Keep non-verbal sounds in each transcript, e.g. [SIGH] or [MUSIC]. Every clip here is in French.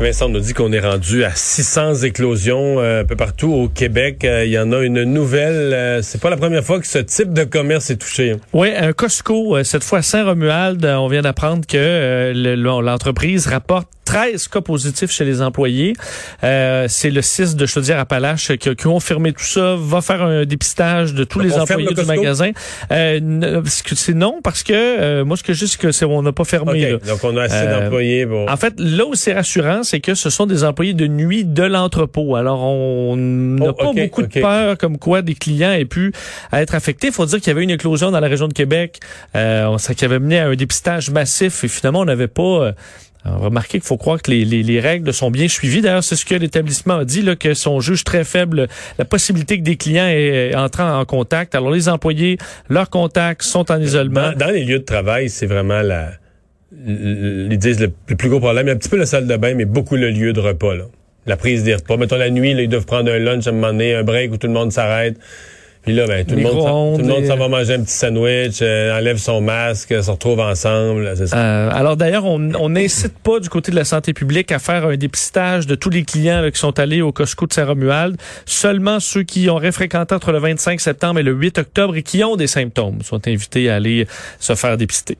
Vincent nous dit qu'on est rendu à 600 éclosions euh, un peu partout au Québec. Euh, il y en a une nouvelle. Euh, c'est pas la première fois que ce type de commerce est touché. Hein. Oui, un Costco, cette fois Saint-Romuald. On vient d'apprendre que l'entreprise rapporte 13 cas positifs chez les employés. Euh, c'est le 6 de Chaudière-Appalaches qui, qui a confirmé tout ça, va faire un dépistage de tous les employés du magasin. Euh, c'est non, parce que euh, moi, ce que je dis, c'est que c'est on n'a pas fermé. Donc, on a assez d'employés. En fait, là où c'est rassurant, c'est que ce sont des employés de nuit de l'entrepôt. Alors, on n'a oh, pas beaucoup de peur comme quoi des clients aient pu être affectés. Il faut dire qu'il y avait une éclosion dans la région de Québec. Euh, qu'il avait mené à un dépistage massif et finalement, on n'avait pas remarquez qu'il faut croire que les, les, règles sont bien suivies. D'ailleurs, c'est ce que l'établissement a dit, là, que son juge très faible la possibilité que des clients entrent en contact. Alors, les employés, leurs contacts sont en isolement. Dans, les lieux de travail, c'est vraiment la... Ils disent le, plus gros problème. Il y a un petit peu la salle de bain, mais beaucoup le lieu de repas. Là. La prise des repas. Mettons la nuit, là, ils doivent prendre un lunch à un moment donné, un break où tout le monde s'arrête. Puis là, ben, tout, le monde, tout le monde s'en va manger un petit sandwich, euh, enlève son masque, se retrouve ensemble. Ça. Euh, alors d'ailleurs, on n'incite pas du côté de la santé publique à faire un dépistage de tous les clients qui sont allés au Costco de Saint-Romuald. Seulement ceux qui ont réfréquenté entre le 25 septembre et le 8 octobre et qui ont des symptômes sont invités à aller se faire dépister.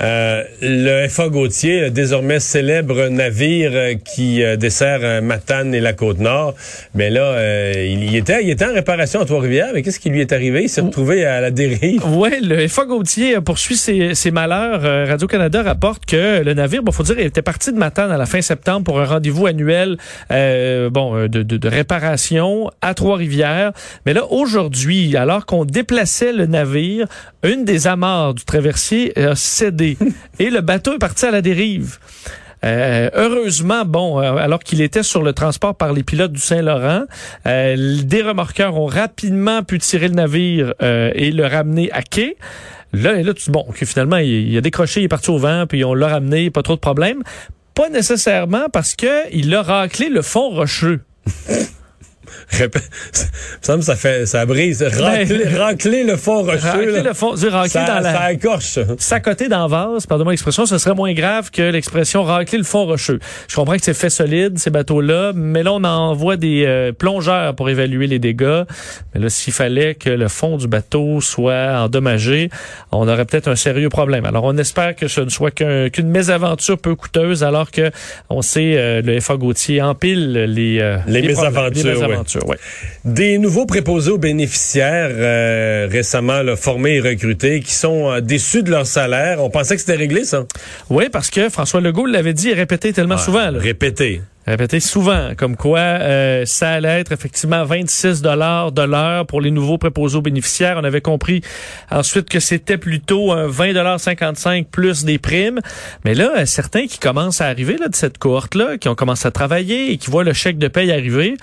Euh, le FA Gauthier, désormais célèbre navire euh, qui euh, dessert Matane et la Côte-Nord, mais là, il, était, il était en réparation à Trois-Rivières, mais qu'est-ce qui lui est arrivé? Il s'est retrouvé à la dérive. [LAUGHS] Oui, le FA Gauthier poursuit ses, ses malheurs. Radio-Canada rapporte que le navire, bon, faut dire, il était parti de Matane à la fin septembre pour un rendez-vous annuel bon, de, de, de réparation à Trois-Rivières. Mais là, aujourd'hui, alors qu'on déplaçait le navire, une des amarres du traversier a et le bateau est parti à la dérive. Euh, heureusement, bon, euh, alors qu'il était sur le transport par les pilotes du Saint-Laurent, euh, des remorqueurs ont rapidement pu tirer le navire et le ramener à quai. Là, là, tu bon, finalement, il, a décroché, il est parti au vent, puis on l'a ramené, pas trop de problème. Pas nécessairement parce que il a raclé le fond rocheux. Ça me ça fait ça brise. Racler, ben, [LAUGHS] racler le fond rocheux racler le fond racler ça, dans la ça écorche sacoter dans vase pardon l'expression ce serait moins grave que l'expression racler le fond rocheux. Je comprends que c'est fait solide ces bateaux là mais là on envoie des euh, plongeurs pour évaluer les dégâts. Mais là s'il fallait que le fond du bateau soit endommagé on aurait peut-être un sérieux problème. Alors on espère que ce ne soit qu'une mésaventure peu coûteuse alors que on sait euh, le FA Gauthier empile les euh, les, mésaventures, des nouveaux préposés aux bénéficiaires euh, récemment formés et recrutés qui sont euh, déçus de leur salaire. On pensait que c'était réglé, ça? Oui, parce que François Legault l'avait dit et répété tellement souvent. Répété. Répété souvent, comme quoi euh, ça allait être effectivement 26 dollars de l'heure pour les nouveaux préposés aux bénéficiaires. On avait compris ensuite que c'était plutôt un 20 dollars 55 plus des primes. Mais là, certains qui commencent à arriver là, de cette cohorte-là, qui ont commencé à travailler et qui voient le chèque de paye arriver,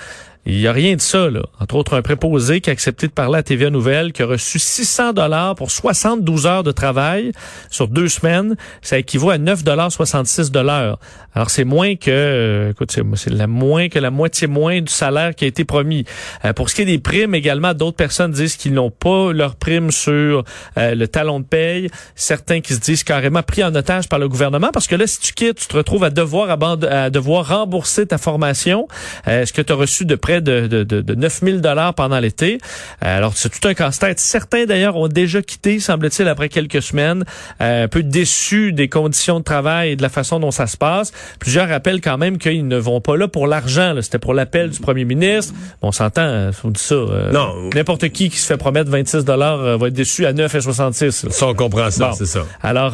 il n'y a rien de ça, là. Entre autres, un préposé qui a accepté de parler à TVA Nouvelle, qui a reçu 600 dollars pour 72 heures de travail sur deux semaines. Ça équivaut à 9 dollars 66 dollars. Alors, c'est moins que, euh, c'est la moins que la moitié moins du salaire qui a été promis. Euh, pour ce qui est des primes, également, d'autres personnes disent qu'ils n'ont pas leur prime sur euh, le talon de paye. Certains qui se disent carrément pris en otage par le gouvernement parce que là, si tu quittes, tu te retrouves à devoir, à devoir rembourser ta formation. Est-ce que tu as reçu de près de, de, de, de 9000 dollars pendant l'été. Euh, alors, c'est tout un casse-tête. Certains, d'ailleurs, ont déjà quitté, semble-t-il, après quelques semaines, euh, un peu déçus des conditions de travail et de la façon dont ça se passe. Plusieurs rappellent quand même qu'ils ne vont pas là pour l'argent. C'était pour l'appel du premier ministre. on s'entend, euh, on dit ça. non. N'importe qui qui se fait promettre 26 dollars va être déçu à 9,66. Ça, on comprend ça, c'est ça. Alors,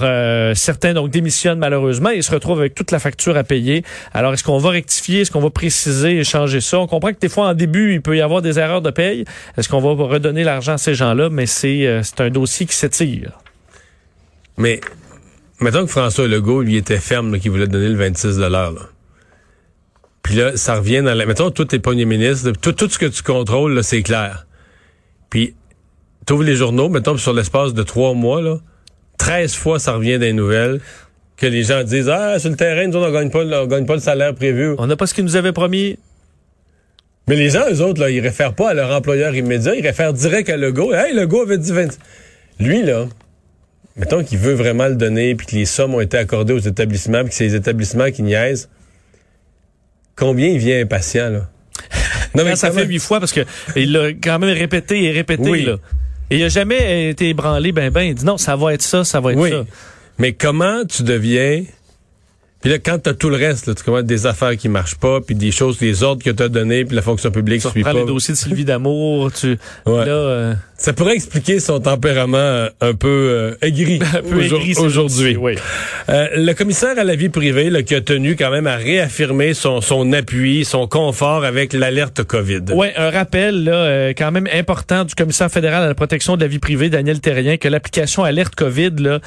certains, donc, démissionnent malheureusement et se retrouvent avec toute la facture à payer. Alors, est-ce qu'on va rectifier? Est-ce qu'on va préciser et changer ça? On comprend que des fois, en début, il peut y avoir des erreurs de paye. Est-ce qu'on va redonner l'argent à ces gens-là? Mais c'est euh, un dossier qui s'étire. Mais, mettons que François Legault, lui, était ferme, qu'il voulait donner le 26 là. Puis là, ça revient dans la... Mettons, toi, t'es premier ministre, tout, tout ce que tu contrôles, c'est clair. Puis, tu ouvres les journaux, mettons, sur l'espace de trois mois, là, 13 fois ça revient des nouvelles que les gens disent ah sur le terrain nous autres, on gagne pas on gagne pas le salaire prévu. On n'a pas ce qu'ils nous avaient promis. Mais les gens eux autres là, ils réfèrent pas à leur employeur immédiat, ils réfèrent direct à Legault. Hey Legault avait dit 20. Lui là, mettons qu'il veut vraiment le donner puis que les sommes ont été accordées aux établissements puis que c'est les établissements qui niaisent. Combien il vient impatient là? [LAUGHS] Non mais ça fait huit fois parce que il l'a quand même répété et répété Oui. là. Et il a jamais été ébranlé ben ben, il dit non, ça va être ça, ça va être Oui. ça. Mais comment tu deviens. Puis là, quand t'as tout le reste, là, tu commences des affaires qui marchent pas, puis des choses, les ordres que t'as donnés, puis la fonction publique Tu suit pas. les dossiers de Sylvie Damour, tu Ouais. là euh, Ça pourrait expliquer son tempérament euh, un peu euh, aigri, [LAUGHS] aujourd- aujourd'hui. Oui. Euh, le commissaire à la vie privée, là, qui a tenu quand même à réaffirmer son, son appui, son confort avec l'alerte COVID. Ouais, un rappel là, euh, quand même important du commissaire fédéral à la protection de la vie privée, Daniel Terrien, que l'application Alerte COVID, là,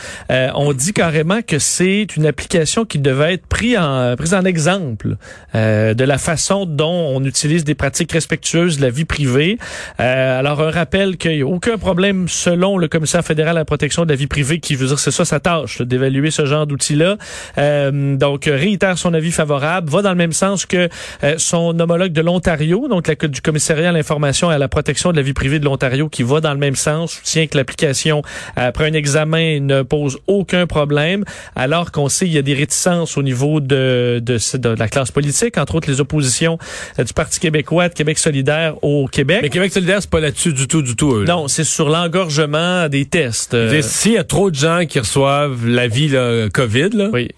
on dit carrément que c'est une application qui devait être prise en, prise en exemple de la façon dont on utilise des pratiques respectueuses de la vie privée. Alors, un rappel qu'il aucun problème selon le commissaire fédéral à la protection de la vie privée, qui veut dire c'est ça sa tâche, d'évaluer ce genre d'outils-là. Euh, donc, réitère son avis favorable, va dans le même sens que euh, son homologue de l'Ontario, donc la, du commissariat à l'information et à la protection de la vie privée de l'Ontario, qui va dans le même sens, soutient que l'application, après un examen, ne pose aucun problème, alors qu'on sait qu'il y a des réticences au niveau de, de, de la classe politique, entre autres les oppositions euh, du Parti québécois, de Québec solidaire au Québec. Mais Québec solidaire, c'est pas là-dessus du tout, du tout. eux. Non, c'est sur l'engorgement des tests. Euh, S'il y a trop de gens qui reçoivent l'avis COVID, là, oui.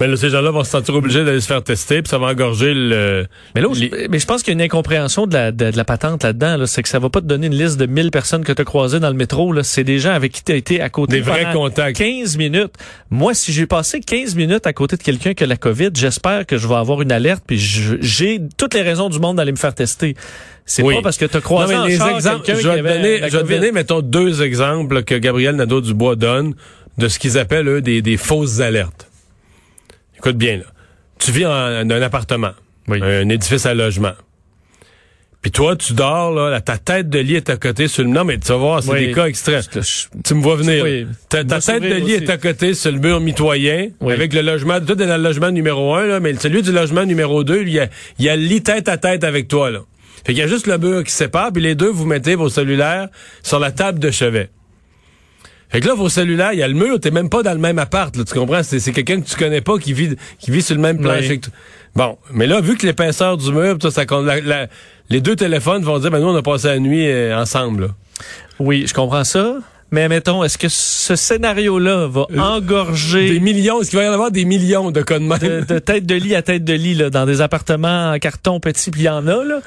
Ben là, ces gens-là vont se sentir obligés d'aller se faire tester, puis ça va engorger le... Mais là, les- mais je pense qu'il y a une incompréhension de la, de, de la patente là-dedans. Là. C'est que ça va pas te donner une liste de 1000 personnes que tu as croisées dans le métro. Là. C'est des gens avec qui tu as été à côté Des vrais contacts. 15 minutes. Moi, si j'ai passé 15 minutes à côté de quelqu'un qui a la COVID, j'espère que je vais avoir une alerte puis j'ai toutes les raisons du monde d'aller me faire tester. C'est Oui. pas parce que tu as Non, croisé mais en les exemples, je vais donner, je vais te donner, mettons, deux exemples que Gabriel Nadeau-Dubois donne de ce qu'ils appellent, eux, des, des fausses alertes. Écoute bien, là. Tu vis en, dans un appartement, Oui. un édifice à logement. Puis toi, tu dors, là, ta tête de lit est à côté sur le... Non, mais tu vas voir, c'est Oui. des cas extrêmes. Je- je- Tu me vois venir. Oui. Ta, tête de lit aussi. est à côté sur le mur mitoyen, Oui. avec le logement, tout est dans le logement numéro un, là, mais celui du logement numéro deux, lui, il y a, il y a le lit tête à tête avec toi, là. Fait qu'il y a juste le mur qui sépare, puis les deux, vous mettez vos cellulaires sur la table de chevet. Fait que là, vos cellulaires, il y a le mur, t'es même pas dans le même appart, là, tu comprends? C'est, quelqu'un que tu connais pas qui vit, qui vit sur le même plancher Oui. que toi. Bon, mais là, vu que l'épaisseur du mur, ça, compte, la- la- les deux téléphones vont dire, ben nous, on a passé la nuit euh, ensemble, là. Oui, je comprends ça. Mais mettons, est-ce que ce scénario-là va engorger Euh, Des millions, est-ce qu'il va y en avoir des millions de cas de même? de, de tête de lit à tête de lit là, dans des appartements en carton petit, puis il y en a là.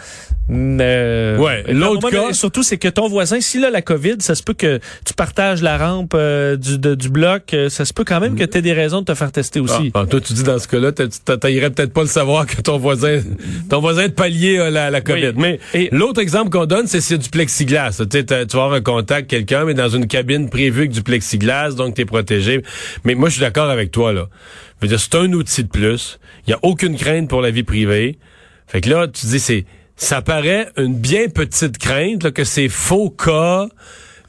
Mais, Ouais, l'autre cas- mais surtout c'est que ton voisin, s'il a la COVID, ça se peut que tu partages la rampe euh, du, de- du bloc, euh, ça se peut quand même que tu aies des raisons de te faire tester aussi. Ah, toi, tu dis dans ce cas-là, t'aillerais peut-être pas le savoir que ton voisin, ton voisin de palier a la, la COVID. Oui. Mais l'autre exemple qu'on donne, c'est c'est du plexiglas. Tu vas avoir un contact quelqu'un, mais dans une cabine prévue avec du plexiglas, donc t'es protégé. Mais moi, je suis d'accord avec toi là. Je veux dire, c'est un outil de plus. Il y a aucune crainte pour la vie privée. Fait que là, tu dis, c'est, ça paraît une bien petite crainte là, que ces faux cas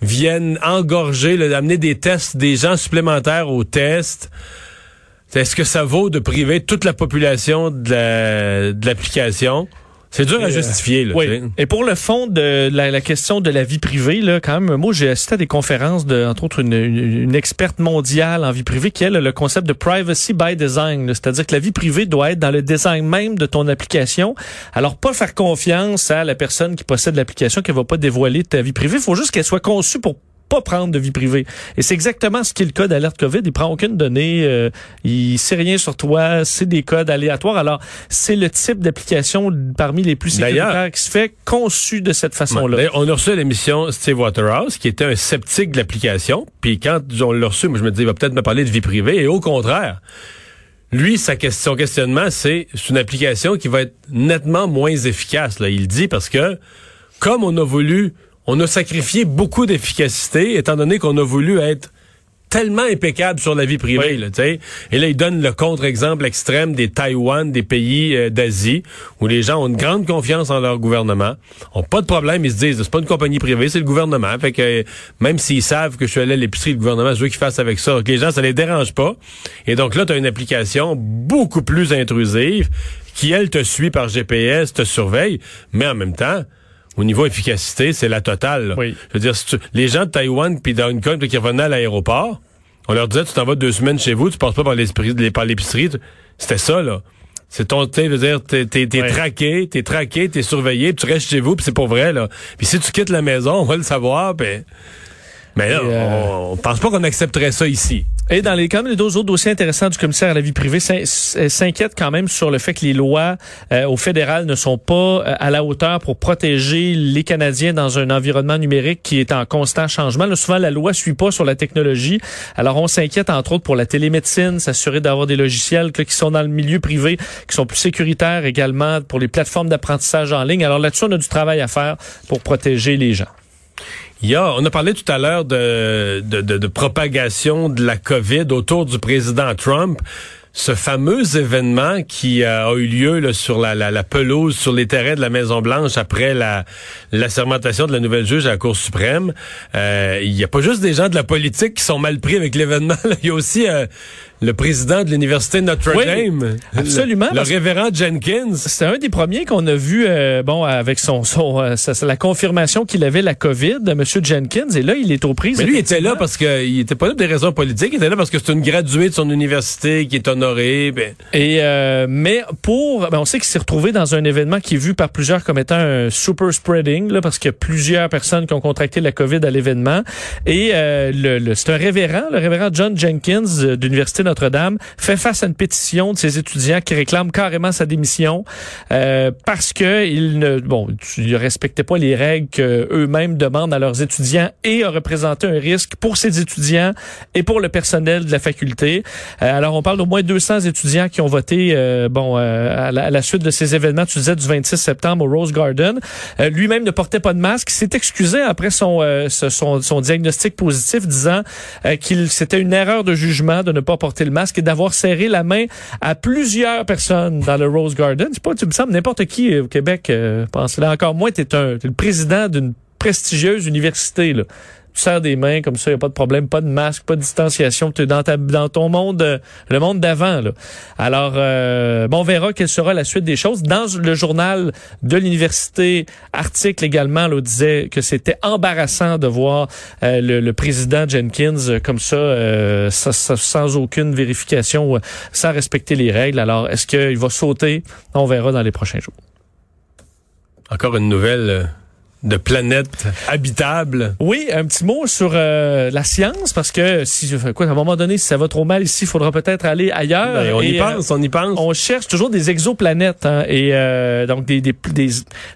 viennent engorger, là, amener des tests, des gens supplémentaires aux tests. Est-ce que ça vaut de priver toute la population de la- de l'application? C'est dur à Euh, justifier. Là, Oui. Et pour le fond de la, la question de la vie privée, là, quand même, moi, j'ai assisté à des conférences de, entre autres, une, une- une experte mondiale en vie privée qui, a le concept de privacy by design. C'est-à-dire que la vie privée doit être dans le design même de ton application. Alors, pas faire confiance à la personne qui possède l'application qui va pas dévoiler ta vie privée. Il faut juste qu'elle soit conçue pour pas prendre de vie privée. Et c'est exactement ce qui est le cas d'alerte COVID. Il prend aucune donnée, euh, il sait rien sur toi, c'est des codes aléatoires. Alors, c'est le type d'application parmi les plus sécuritaires qui se fait conçu de cette façon-là. On a reçu à l'émission Steve Waterhouse, qui était un sceptique de l'application. Puis quand on l'a reçu, moi, je me dis, il va peut-être me parler de vie privée. Et au contraire, lui, sa question, son questionnement, c'est c'est une application qui va être nettement moins efficace. Là. Il dit parce que, comme on a voulu, on a sacrifié beaucoup d'efficacité, étant donné qu'on a voulu être tellement impeccables sur la vie privée. Oui. Là, et là, il donne le contre-exemple extrême des Taïwan, des pays euh, d'Asie, où les gens ont une grande confiance en leur gouvernement, ont pas de problème, ils se disent, c'est pas une compagnie privée, c'est le gouvernement. Fait que euh, même s'ils savent que je suis allé à l'épicerie, le gouvernement, je veux qu'ils fassent avec ça. Que les gens, ça les dérange pas. Et donc là, tu as une application beaucoup plus intrusive qui, elle, te suit par GPS, te surveille, mais en même temps, au niveau efficacité, c'est la totale. là. Oui. Je veux dire, si tu- les gens de Taïwan puis d'Hong Kong qui revenaient à l'aéroport, on leur disait, tu t'en vas deux semaines chez vous, tu passes pas par l'épicerie, C'était ça, là. C'est ton, tu veux dire, t'es, t'es, t'es Ouais. traqué, t'es traqué, t'es surveillé, puis tu restes chez vous, puis c'est pour vrai, là. Puis si tu quittes la maison, on va le savoir, puis... Mais là, euh, on, on pense pas qu'on accepterait ça ici. Et dans les quand même les deux autres dossiers intéressants du commissaire à la vie privée, s'in- s'inquiète quand même sur le fait que les lois euh, au fédéral ne sont pas euh, à la hauteur pour protéger les Canadiens dans un environnement numérique qui est en constant changement. Là, souvent, la loi suit pas sur la technologie. Alors, on s'inquiète entre autres pour la télémédecine, s'assurer d'avoir des logiciels là, qui sont dans le milieu privé, qui sont plus sécuritaires également pour les plateformes d'apprentissage en ligne. Alors là-dessus, on a du travail à faire pour protéger les gens. Il on a parlé tout à l'heure de, de, de, propagation de la COVID autour du président Trump. Ce fameux événement qui euh, a eu lieu sur la, la, pelouse, sur les terrains de la Maison-Blanche après la, sermentation de la nouvelle juge à la Cour suprême. Euh, il n'y a pas juste des gens de la politique qui sont mal pris avec l'événement. [LAUGHS] Il y a aussi euh, le président de l'Université Notre-Dame. absolument, Le, révérend Jenkins. C'est un des premiers qu'on a vu, euh, bon, avec son, son euh, la confirmation qu'il avait la COVID, de M. Jenkins, et là, il est aux prises. Mais lui, il était là parce qu'il était pas là pour des raisons politiques. Il était là parce que c'est une graduée de son université qui est honorée. Ben, Et euh, mais pour, ben, on sait qu'il s'est retrouvé dans un événement qui est vu par plusieurs comme étant un super spreading, là, parce qu'il y a plusieurs personnes qui ont contracté la COVID à l'événement. Et euh, le, le- c'est un révérend, le révérend John Jenkins euh, de l'université Notre-Dame, fait face à une pétition de ses étudiants qui réclament carrément sa démission euh, parce que il ne, bon, il respectait pas les règles que eux-mêmes demandent à leurs étudiants et a représenté un risque pour ses étudiants et pour le personnel de la faculté. Euh, alors, on parle d'au moins 200 étudiants qui ont voté, euh, bon, euh, à, la, à la suite de ces événements, tu disais, du 26 septembre au Rose Garden. Euh, Lui-même ne portait pas de masque. S'est excusé après son, euh, son, son diagnostic positif, disant qu'il c'était une erreur de jugement de ne pas porter le masque et d'avoir serré la main à plusieurs personnes dans le Rose Garden. C'est pas, tu me sembles, n'importe qui euh, au Québec euh, pense là encore moins, t'es un, t'es le président d'une prestigieuse université, là. Tu serres des mains comme ça, y a pas de problème, pas de masque, pas de distanciation. Tu es dans ta dans ton monde, euh, le monde d'avant. Là. Alors, euh, bon, on verra quelle sera la suite des choses. Dans le journal de l'université, article également, là, disait que c'était embarrassant de voir euh, le, le président Jenkins euh, comme ça, euh, sa- sans aucune vérification, euh, sans respecter les règles. Alors, est-ce qu'il va sauter? On verra dans les prochains jours. encore une nouvelle de planète habitable. Oui, un petit mot sur euh, la science, parce que si quoi, à un moment donné, si ça va trop mal ici, il faudra peut-être aller ailleurs. Ben, on y euh, pense, on y pense. on cherche toujours des exoplanètes, hein, et euh, donc des, des, des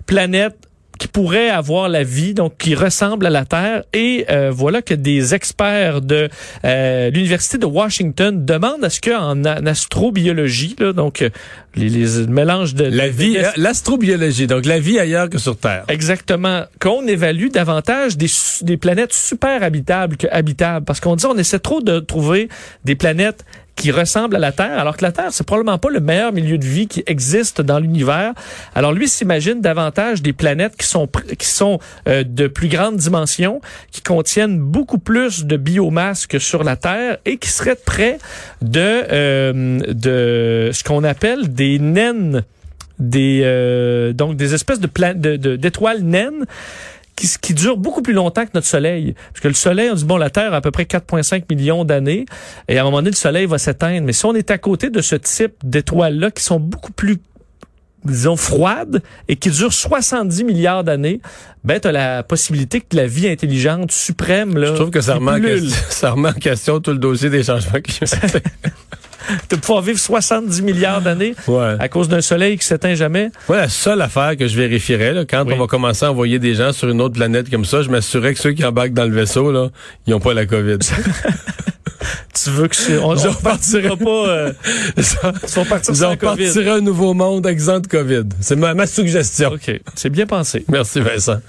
planètes qui pourraient avoir la vie, donc qui ressemblent à la Terre. Et euh, voilà que des experts de euh, l'université de Washington demandent à ce qu'en en astrobiologie, là, donc euh, les, les mélanges de La vie, euh, l'astrobiologie, donc la vie ailleurs que sur Terre. Exactement. Qu'on évalue davantage des, des planètes super habitables que habitables. Parce qu'on dit on essaie trop de trouver des planètes qui ressemblent à la Terre, alors que la Terre, c'est probablement pas le meilleur milieu de vie qui existe dans l'univers. Alors lui s'imagine davantage des planètes qui sont qui sont euh, de plus grande dimension, qui contiennent beaucoup plus de biomasse que sur la Terre et qui seraient près de euh, de ce qu'on appelle des naines des euh, donc des espèces de plan- de- de- d'étoiles naines qui, qui durent beaucoup plus longtemps que notre Soleil. Parce que le Soleil, on dit, bon, la Terre a à peu près 4,5 millions d'années, et à un moment donné, le Soleil va s'éteindre. Mais si on est à côté de ce type d'étoiles-là, qui sont beaucoup plus disons, froides et qui durent 70 milliards d'années, ben, tu as la possibilité que la vie intelligente suprême, là, Je trouve que ça remet, en question, [LAUGHS] ça remet en question tout le dossier des changements [LAUGHS] climatiques. [LAUGHS] de pouvoir vivre 70 milliards d'années ouais. à cause d'un soleil qui s'éteint jamais. Moi, la seule affaire que je vérifierais, là, quand Oui. on va commencer à envoyer des gens sur une autre planète comme ça, je m'assurerais que ceux qui embarquent dans le vaisseau, là, ils n'ont pas la COVID. [LAUGHS] Tu veux que on, Je on repartira pas, euh, [LAUGHS] COVID. partiré un nouveau monde exempt de COVID. C'est ma, ma suggestion. OK. C'est bien pensé. Merci Vincent.